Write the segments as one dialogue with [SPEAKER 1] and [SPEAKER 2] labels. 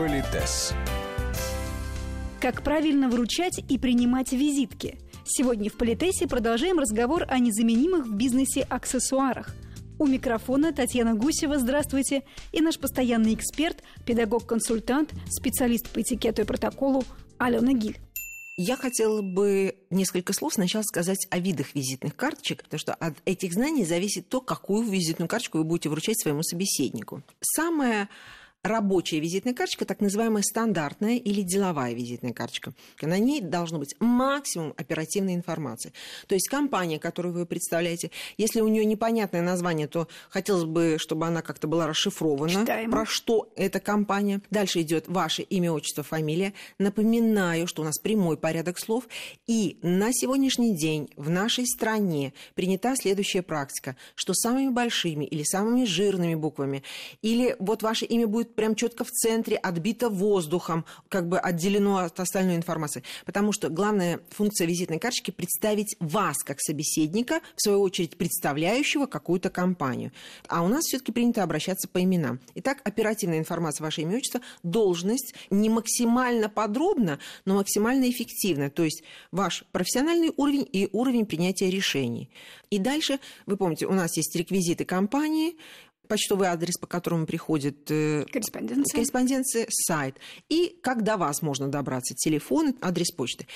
[SPEAKER 1] Политес.
[SPEAKER 2] Как правильно вручать и принимать визитки? Сегодня в Политесе продолжаем разговор о незаменимых в бизнесе аксессуарах. У микрофона Татьяна Гусева, здравствуйте, и наш постоянный эксперт, педагог-консультант, специалист по этикету и протоколу Алена Гиль.
[SPEAKER 3] Я хотела бы несколько слов сначала сказать о видах визитных карточек, потому что от этих знаний зависит то, какую визитную карточку вы будете вручать своему собеседнику. Самое рабочая визитная карточка, так называемая стандартная или деловая визитная карточка. На ней должно быть максимум оперативной информации. То есть компания, которую вы представляете, если у нее непонятное название, то хотелось бы, чтобы она как-то была расшифрована,
[SPEAKER 2] Читаемо.
[SPEAKER 3] про что эта компания. Дальше идет ваше имя, отчество, фамилия. Напоминаю, что у нас прямой порядок слов. И на сегодняшний день в нашей стране принята следующая практика, что самыми большими или самыми жирными буквами, или вот ваше имя будет прям четко в центре, отбито воздухом, как бы отделено от остальной информации. Потому что главная функция визитной карточки – представить вас как собеседника, в свою очередь представляющего какую-то компанию. А у нас все-таки принято обращаться по именам. Итак, оперативная информация ваше имя, отчество, должность не максимально подробно, но максимально эффективно. То есть ваш профессиональный уровень и уровень принятия решений. И дальше, вы помните, у нас есть реквизиты компании, почтовый адрес, по которому приходит э,
[SPEAKER 2] Корреспонденция.
[SPEAKER 3] корреспонденция, сайт. И как до вас можно добраться, телефон, адрес почты.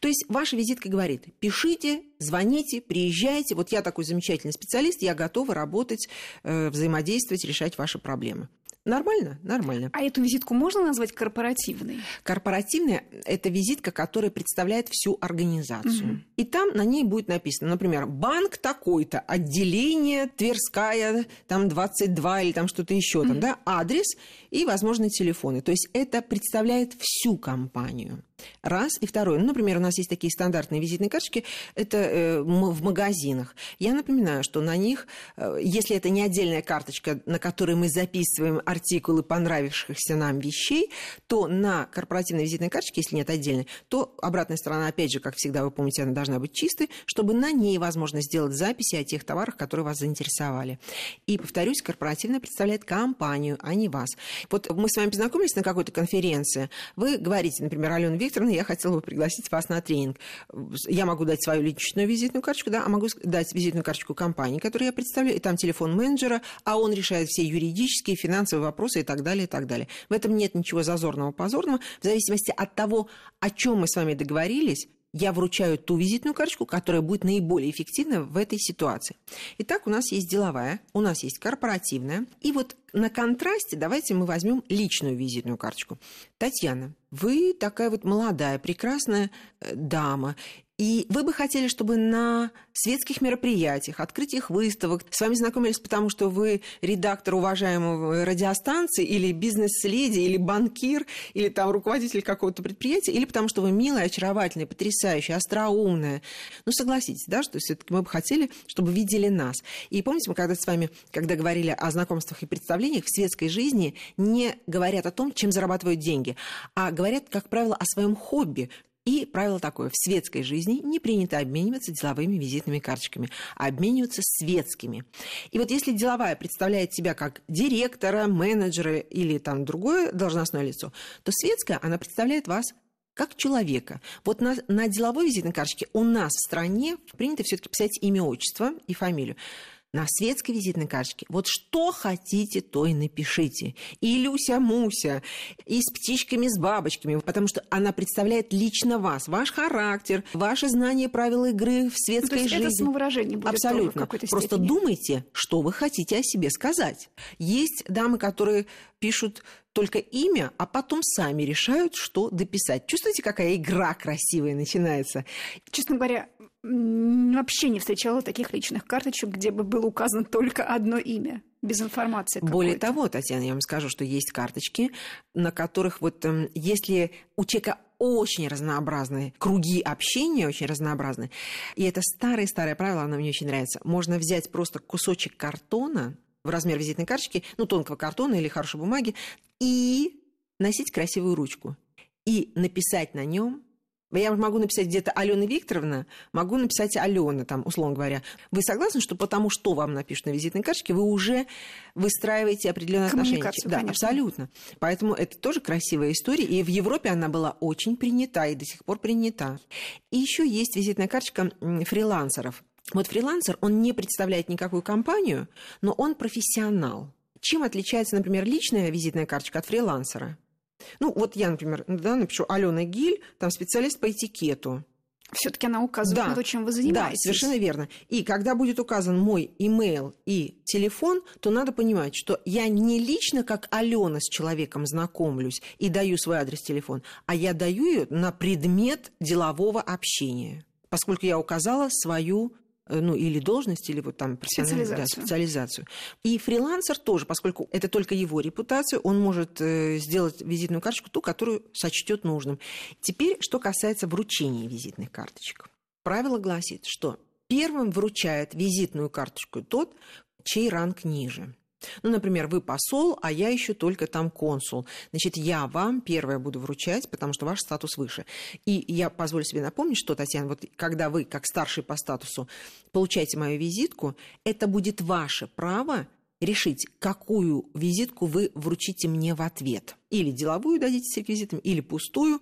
[SPEAKER 3] То есть ваша визитка говорит, пишите, звоните, приезжайте. Вот я такой замечательный специалист, я готова работать, э, взаимодействовать, решать ваши проблемы. Нормально? Нормально.
[SPEAKER 2] А эту визитку можно назвать корпоративной?
[SPEAKER 3] Корпоративная – это визитка, которая представляет всю организацию.
[SPEAKER 2] Мгм.
[SPEAKER 3] И там на ней будет написано, например, банк такой-то, отделение Тверская, там 22 или там что-то еще, там, да, адрес и возможные телефоны. То есть это представляет всю компанию. Раз. И второе. Ну, например, у нас есть такие стандартные визитные карточки, это э, в магазинах. Я напоминаю, что на них, э, если это не отдельная карточка, на которой мы записываем артикулы понравившихся нам вещей, то на корпоративной визитной карточке, если нет отдельной, то обратная сторона, опять же, как всегда, вы помните, она должна быть чистой, чтобы на ней возможно сделать записи о тех товарах, которые вас заинтересовали. И, повторюсь, корпоративная представляет компанию, а не вас. Вот мы с вами познакомились на какой-то конференции, вы говорите, например, Алена Викторовна, я хотела бы пригласить вас на тренинг. Я могу дать свою личную визитную карточку, да, а могу дать визитную карточку компании, которую я представляю, и там телефон менеджера, а он решает все юридические, финансовые вопросы и так далее, и так далее. В этом нет ничего зазорного, позорного. В зависимости от того, о чем мы с вами договорились, я вручаю ту визитную карточку, которая будет наиболее эффективна в этой ситуации. Итак, у нас есть деловая, у нас есть корпоративная. И вот на контрасте давайте мы возьмем личную визитную карточку. Татьяна, вы такая вот молодая, прекрасная э, дама, и вы бы хотели, чтобы на светских мероприятиях, открытиях выставок с вами знакомились, потому что вы редактор уважаемого радиостанции, или бизнес-леди, или банкир, или там руководитель какого-то предприятия, или потому что вы милая, очаровательная, потрясающая, остроумная. Ну, согласитесь, да, что все-таки мы бы хотели, чтобы видели нас. И помните, мы когда с вами, когда говорили о знакомствах и представлениях, в светской жизни не говорят о том, чем зарабатывают деньги, а говорят, как правило, о своем хобби, и правило такое, в светской жизни не принято обмениваться деловыми визитными карточками, а обмениваться светскими. И вот если деловая представляет себя как директора, менеджера или там другое должностное лицо, то светская, она представляет вас как человека. Вот на, на деловой визитной карточке у нас в стране принято все-таки писать имя, отчество и фамилию. На светской визитной карточке вот что хотите, то и напишите. И Люся-Муся, и с птичками, с бабочками, потому что она представляет лично вас, ваш характер, ваше знание правил игры в
[SPEAKER 2] Ну,
[SPEAKER 3] светской
[SPEAKER 2] есть
[SPEAKER 3] жизни.
[SPEAKER 2] это самовыражение будет тоже в
[SPEAKER 3] Абсолютно. Просто
[SPEAKER 2] степени.
[SPEAKER 3] думайте, что вы хотите о себе сказать. Есть дамы, которые пишут только имя, а потом сами решают, что дописать. Чувствуете, какая игра красивая начинается?
[SPEAKER 2] Честно говоря, вообще не встречала таких личных карточек, где бы было указано только одно имя, без информации
[SPEAKER 3] Более
[SPEAKER 2] какой-то.
[SPEAKER 3] того, Татьяна, я вам скажу, что есть карточки, на которых вот эм, если у человека очень разнообразные круги общения, очень разнообразные, и это старое-старое правило, оно мне очень нравится, можно взять просто кусочек картона в размер визитной карточки, ну, тонкого картона или хорошей бумаги, и носить красивую ручку. И написать на нем Я могу написать где-то Алена Викторовна, могу написать Алена, там, условно говоря. Вы согласны, что потому что вам напишут на визитной карточке, вы уже выстраиваете определенные отношения? Да, конечно. абсолютно. Поэтому это тоже красивая история. И в Европе она была очень принята и до сих пор принята. И еще есть визитная карточка фрилансеров. Вот фрилансер, он не представляет никакую компанию, но он профессионал. Чем отличается, например, личная визитная карточка от фрилансера? Ну, вот я, например, да, напишу Алена Гиль, там специалист по этикету.
[SPEAKER 2] Все-таки она указывает да, на то, чем вы занимаетесь.
[SPEAKER 3] Да, совершенно верно. И когда будет указан мой имейл и телефон, то надо понимать, что я не лично как Алена с человеком знакомлюсь и даю свой адрес телефон, а я даю ее на предмет делового общения, поскольку я указала свою ну, или должность, или вот там
[SPEAKER 2] специализацию.
[SPEAKER 3] Да, специализацию. И фрилансер тоже, поскольку это только его репутация, он может э, сделать визитную карточку, ту, которую сочтет нужным. Теперь, что касается вручения визитных карточек. Правило гласит, что первым вручает визитную карточку тот, чей ранг ниже. Ну, например, вы посол, а я еще только там консул. Значит, я вам первое буду вручать, потому что ваш статус выше. И я позволю себе напомнить, что, Татьяна, вот когда вы, как старший по статусу, получаете мою визитку, это будет ваше право решить, какую визитку вы вручите мне в ответ. Или деловую дадите с реквизитами, или пустую.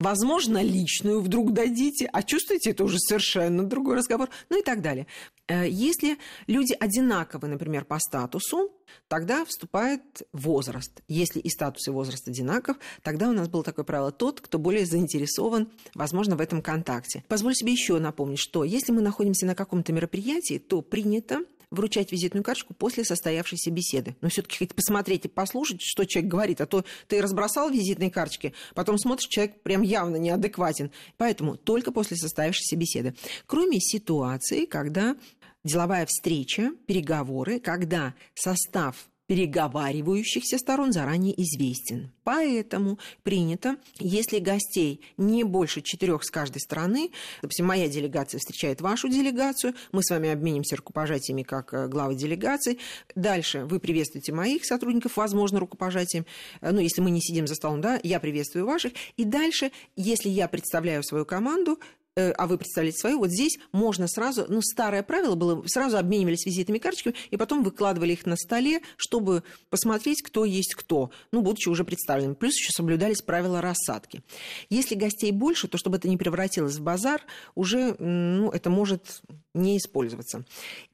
[SPEAKER 3] Возможно, личную вдруг дадите, а чувствуете, это уже совершенно другой разговор, ну и так далее. Э, если люди одинаковы, например, по статусу, тогда вступает возраст. Если и статус, и возраст одинаков, тогда у нас было такое правило, тот, кто более заинтересован, возможно, в этом контакте. Позволю себе еще напомнить, что если мы находимся на каком-то мероприятии, то принято вручать визитную карточку после состоявшейся беседы. Но все-таки хоть посмотреть и послушать, что человек говорит, а то ты разбросал визитные карточки, потом смотришь, человек прям явно неадекватен. Поэтому только после состоявшейся беседы. Кроме ситуации, когда деловая встреча, переговоры, когда состав переговаривающихся сторон заранее известен. Поэтому принято, если гостей не больше четырех с каждой стороны, допустим, моя делегация встречает вашу делегацию, мы с вами обменимся рукопожатиями как э, главы делегации, дальше вы приветствуете моих сотрудников, возможно, рукопожатием, э, ну, если мы не сидим за столом, да, я приветствую ваших, и дальше, если я представляю свою команду, а вы представляете свою, вот здесь можно сразу, ну, старое правило было, сразу обменивались визитными карточками, и потом выкладывали их на столе, чтобы посмотреть, кто есть кто, ну, будучи уже представленным. Плюс еще соблюдались правила рассадки. Если гостей больше, то чтобы это не превратилось в базар, уже, ну, это может не использоваться.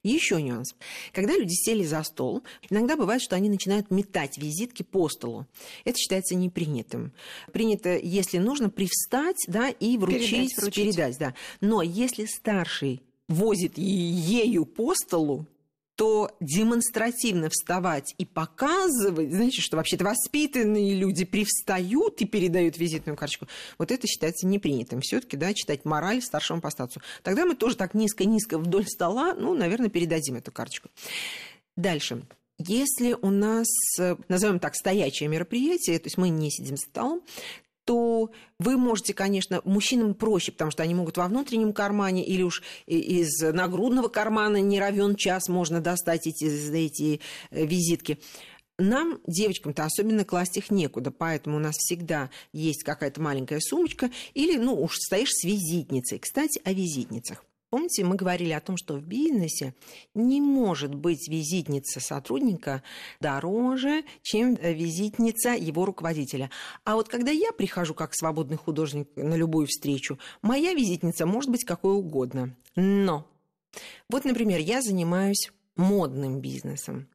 [SPEAKER 3] И еще нюанс. Когда люди сели за стол, иногда бывает, что они начинают метать визитки по столу. Это считается непринятым. Принято, если нужно, привстать да, и вручить, передать, вручить. передать. Да. Но если старший возит ею по столу, то демонстративно вставать и показывать, знаете, что вообще-то воспитанные люди привстают и передают визитную карточку, вот это считается непринятым. все таки да, читать мораль старшему по статусу. Тогда мы тоже так низко-низко вдоль стола, ну, наверное, передадим эту карточку. Дальше. Если у нас, назовем так, стоячее мероприятие, то есть мы не сидим за столом, то вы можете, конечно, мужчинам проще, потому что они могут во внутреннем кармане или уж из нагрудного кармана не равен час можно достать эти, эти э, визитки. Нам, девочкам-то, особенно класть их некуда, поэтому у нас всегда есть какая-то маленькая сумочка или, ну, уж стоишь с визитницей. Кстати, о визитницах. Помните, мы говорили о том, что в бизнесе не может быть визитница сотрудника дороже, чем визитница его руководителя. А вот когда я прихожу как свободный художник на любую встречу, моя визитница может быть какой угодно. Но вот, например, я занимаюсь модным бизнесом.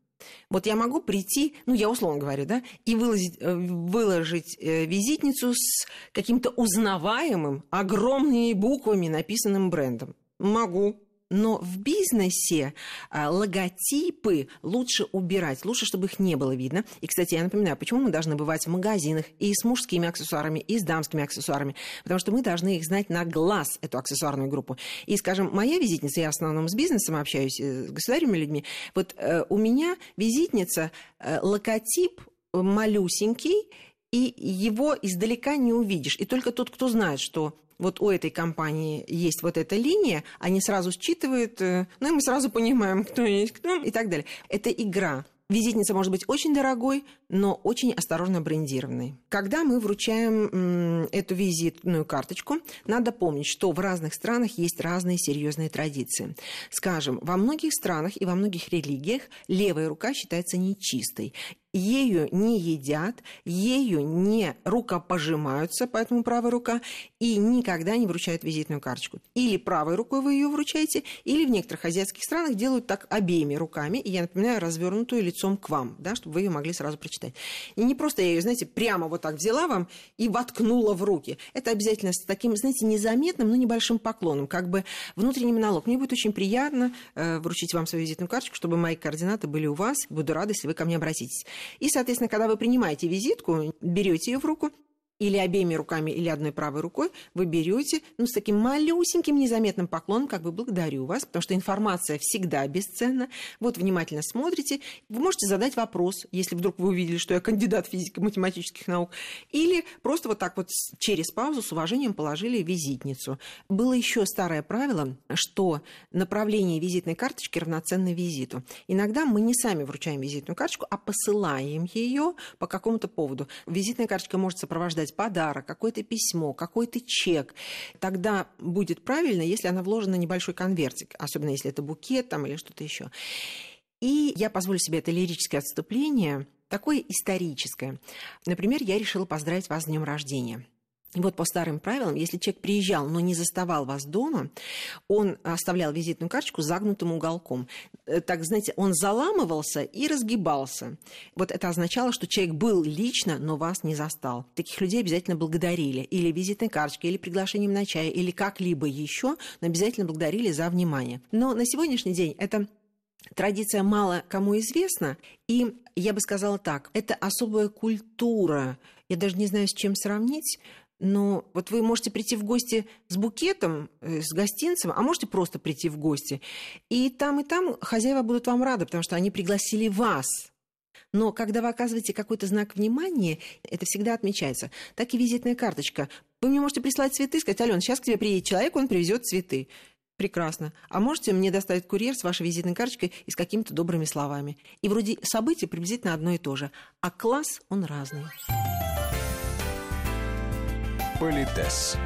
[SPEAKER 3] Вот я могу прийти, ну, я условно говорю, да, и выложить, э, выложить э, визитницу с каким-то узнаваемым, огромными буквами написанным брендом. Могу. Но в бизнесе а, логотипы лучше убирать, лучше, чтобы их не было видно. И, кстати, я напоминаю, почему мы должны бывать в магазинах и с мужскими аксессуарами, и с дамскими аксессуарами. Потому что мы должны их знать на глаз, эту аксессуарную группу. И, скажем, моя визитница, я в основном с бизнесом общаюсь, э, с государственными людьми, вот э, у меня визитница, э, логотип малюсенький, и его издалека не увидишь. И только тот, кто знает, что вот у этой компании есть вот эта линия, они сразу считывают, э, ну и мы сразу понимаем, кто есть кто и так далее. Это игра. Визитница может быть очень дорогой, но очень осторожно брендированной. Когда мы вручаем эту визитную карточку, надо помнить, что в разных странах есть разные серьезные традиции. Скажем, во многих странах и во многих религиях левая рука считается нечистой ею не едят, ею не рукопожимаются, поэтому правая рука, и никогда не вручают визитную карточку. Или правой рукой вы ее вручаете, или в некоторых азиатских странах делают так обеими руками, и я напоминаю, развернутую лицом к вам, да, чтобы вы ее могли сразу прочитать. И не просто я ее, знаете, прямо вот так взяла вам и воткнула в руки. Это обязательно с таким, знаете, незаметным, но небольшим поклоном, как бы внутренний монолог. Мне будет очень приятно э, вручить вам свою визитную карточку, чтобы мои координаты были у вас. Буду рада, если вы ко мне обратитесь. И, соответственно, когда вы принимаете визитку, берете ее в руку, или обеими руками, или одной правой рукой, вы берете, ну, с таким малюсеньким незаметным поклоном, как бы благодарю вас, потому что информация всегда бесценна. Вот внимательно смотрите. Вы можете задать вопрос, если вдруг вы увидели, что я кандидат физико-математических наук, или просто вот так вот через паузу с уважением положили визитницу. Было еще старое правило, что направление визитной карточки равноценно визиту. Иногда мы не сами вручаем визитную карточку, а посылаем ее по какому-то поводу. Визитная карточка может сопровождать сделать подарок, какое-то письмо, какой-то чек, тогда будет правильно, если она вложена в небольшой конвертик, особенно если это букет там или что-то еще. И я позволю себе это лирическое отступление, такое историческое. Например, я решила поздравить вас с днем рождения. И вот по старым правилам, если человек приезжал, но не заставал вас дома, он оставлял визитную карточку загнутым уголком. Э, так, знаете, он заламывался и разгибался. Вот это означало, что человек был лично, но вас не застал. Таких людей обязательно благодарили. Или визитной карточкой, или приглашением на чай, или как-либо еще, но обязательно благодарили за внимание. Но на сегодняшний день это Традиция мало кому известна, и я бы сказала так, это особая культура. Я даже не знаю, с чем сравнить, но вот вы можете прийти в гости с букетом, э, с гостинцем, а можете просто прийти в гости. И там, и там хозяева будут вам рады, потому что они пригласили вас. Но когда вы оказываете какой-то знак внимания, это всегда отмечается. Так и визитная карточка. Вы мне можете прислать цветы, сказать, Алена, сейчас к тебе приедет человек, он привезет цветы. Прекрасно. А можете мне доставить курьер с вашей визитной карточкой и с какими-то добрыми словами. И вроде события приблизительно одно и то же. А класс, он разный.
[SPEAKER 1] Политес.